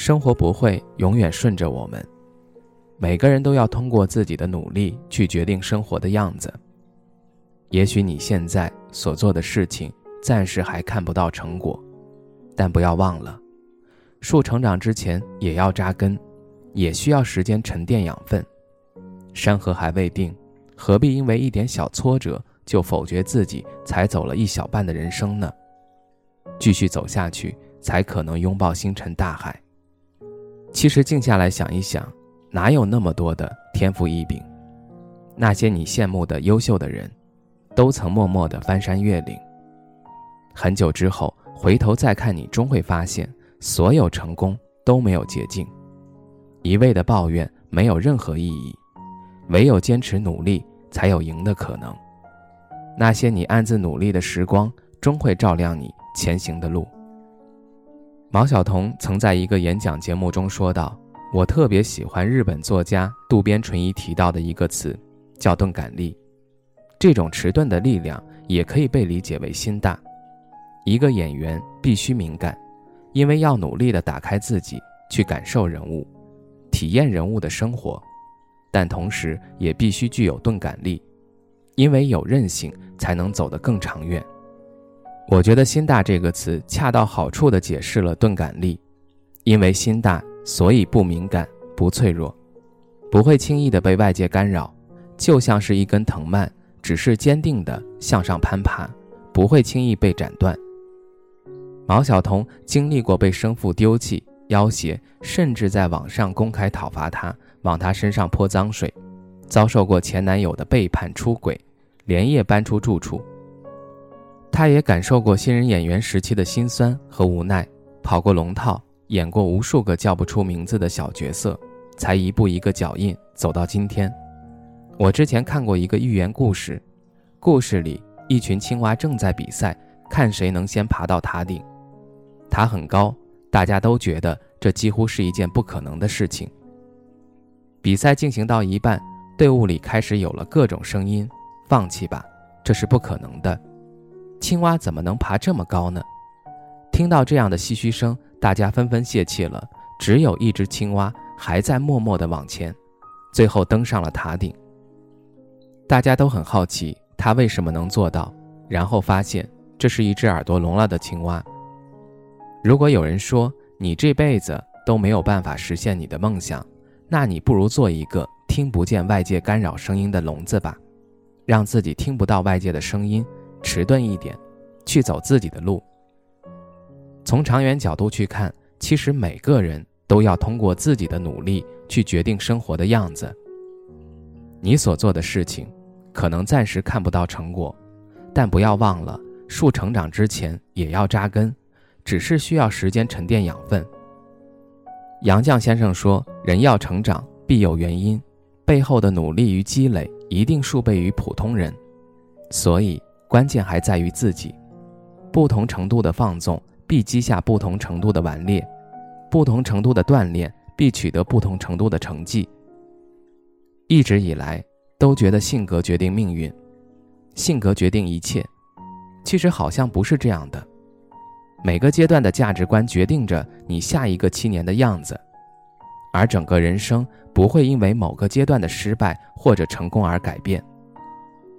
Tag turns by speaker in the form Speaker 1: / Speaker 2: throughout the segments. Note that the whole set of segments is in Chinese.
Speaker 1: 生活不会永远顺着我们，每个人都要通过自己的努力去决定生活的样子。也许你现在所做的事情暂时还看不到成果，但不要忘了，树成长之前也要扎根，也需要时间沉淀养分。山河还未定，何必因为一点小挫折就否决自己才走了一小半的人生呢？继续走下去，才可能拥抱星辰大海。其实静下来想一想，哪有那么多的天赋异禀？那些你羡慕的优秀的人，都曾默默的翻山越岭。很久之后回头再看你，终会发现，所有成功都没有捷径。一味的抱怨没有任何意义，唯有坚持努力，才有赢的可能。那些你暗自努力的时光，终会照亮你前行的路。毛晓彤曾在一个演讲节目中说道：“我特别喜欢日本作家渡边淳一提到的一个词，叫钝感力。这种迟钝的力量也可以被理解为心大。一个演员必须敏感，因为要努力地打开自己，去感受人物，体验人物的生活。但同时也必须具有钝感力，因为有韧性才能走得更长远。”我觉得“心大”这个词恰到好处地解释了钝感力，因为心大，所以不敏感、不脆弱，不会轻易地被外界干扰，就像是一根藤蔓，只是坚定地向上攀爬，不会轻易被斩断。毛晓彤经历过被生父丢弃、要挟，甚至在网上公开讨伐他，往他身上泼脏水，遭受过前男友的背叛、出轨，连夜搬出住处。他也感受过新人演员时期的辛酸和无奈，跑过龙套，演过无数个叫不出名字的小角色，才一步一个脚印走到今天。我之前看过一个寓言故事，故事里一群青蛙正在比赛，看谁能先爬到塔顶。塔很高，大家都觉得这几乎是一件不可能的事情。比赛进行到一半，队伍里开始有了各种声音：“放弃吧，这是不可能的。”青蛙怎么能爬这么高呢？听到这样的唏嘘声，大家纷纷泄气了。只有一只青蛙还在默默地往前，最后登上了塔顶。大家都很好奇，它为什么能做到？然后发现这是一只耳朵聋了的青蛙。如果有人说你这辈子都没有办法实现你的梦想，那你不如做一个听不见外界干扰声音的聋子吧，让自己听不到外界的声音。迟钝一点，去走自己的路。从长远角度去看，其实每个人都要通过自己的努力去决定生活的样子。你所做的事情，可能暂时看不到成果，但不要忘了，树成长之前也要扎根，只是需要时间沉淀养分。杨绛先生说：“人要成长，必有原因，背后的努力与积累，一定数倍于普通人。”所以。关键还在于自己，不同程度的放纵必积下不同程度的顽劣，不同程度的锻炼必取得不同程度的成绩。一直以来都觉得性格决定命运，性格决定一切，其实好像不是这样的。每个阶段的价值观决定着你下一个七年的样子，而整个人生不会因为某个阶段的失败或者成功而改变，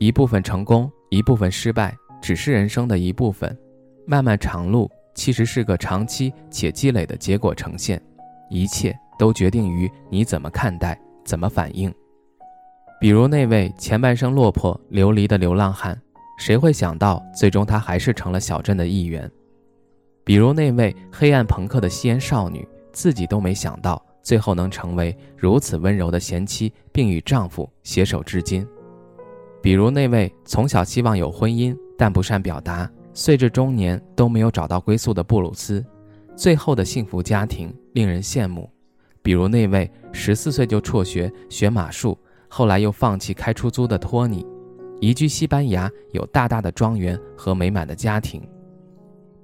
Speaker 1: 一部分成功。一部分失败只是人生的一部分，漫漫长路其实是个长期且积累的结果呈现，一切都决定于你怎么看待，怎么反应。比如那位前半生落魄流离的流浪汉，谁会想到最终他还是成了小镇的一员？比如那位黑暗朋克的吸烟少女，自己都没想到最后能成为如此温柔的贤妻，并与丈夫携手至今。比如那位从小希望有婚姻但不善表达，岁至中年都没有找到归宿的布鲁斯，最后的幸福家庭令人羡慕，比如那位十四岁就辍学学马术，后来又放弃开出租的托尼，移居西班牙，有大大的庄园和美满的家庭。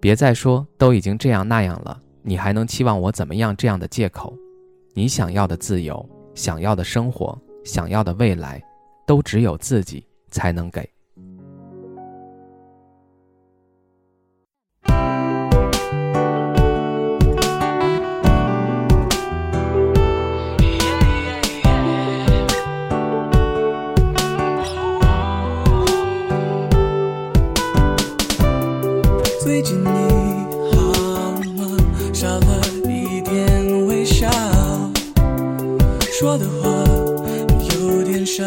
Speaker 1: 别再说都已经这样那样了，你还能期望我怎么样？这样的借口，你想要的自由，想要的生活，想要的未来，都只有自己才能给。
Speaker 2: 最近你好吗？少了一点微笑，说的话有点少。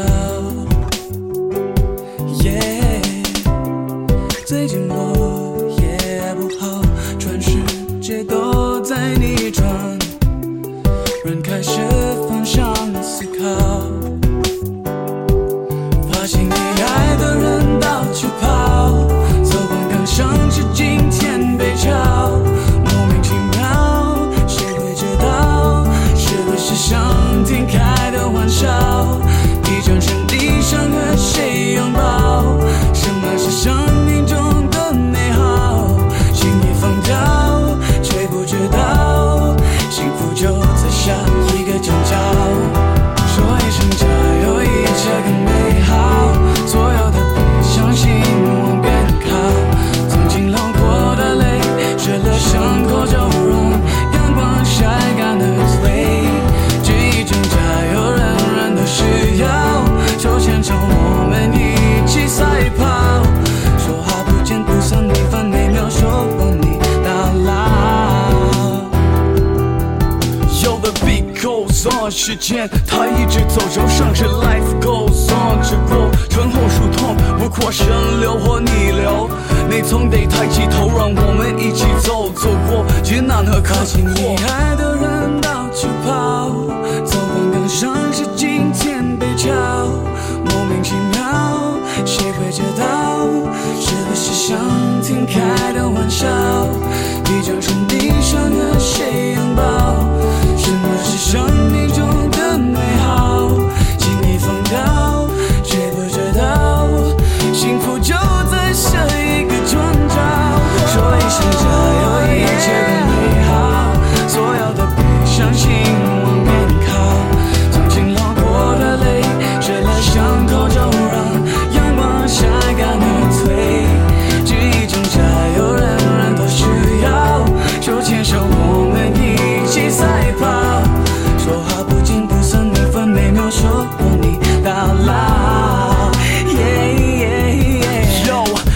Speaker 2: 时间它一直走着，上着 life goes on，只过春后树痛，不过生流或逆流，你总得抬起头，让我们一起走，走过艰难和坎坷。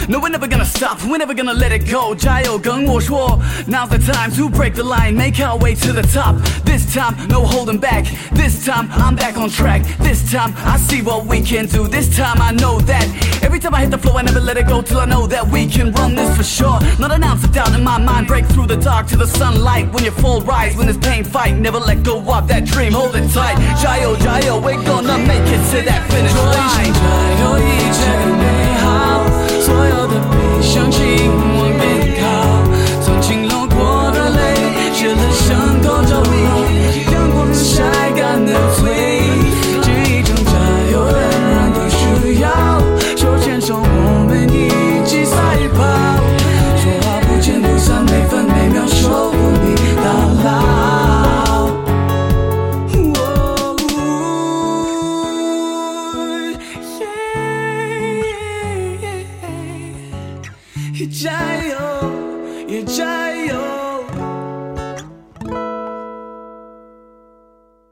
Speaker 2: no, we're never gonna stop, we're never gonna let it go. 加油，跟我说，Now's the time to break the line, make our way to the top. This time, no holding back. This time, I'm back on track. This time, I see what we can do. This time, I know that. Every time I hit the floor, I never let it go till I know that we can run this for sure. Not an ounce of doubt in my mind. Break through the dark to the sunlight. When you fall, rise. When there's pain, fight. Never let go of that dream. Hold it tight. 加油，加油, we're gonna make it to that finish line. 所有的悲伤请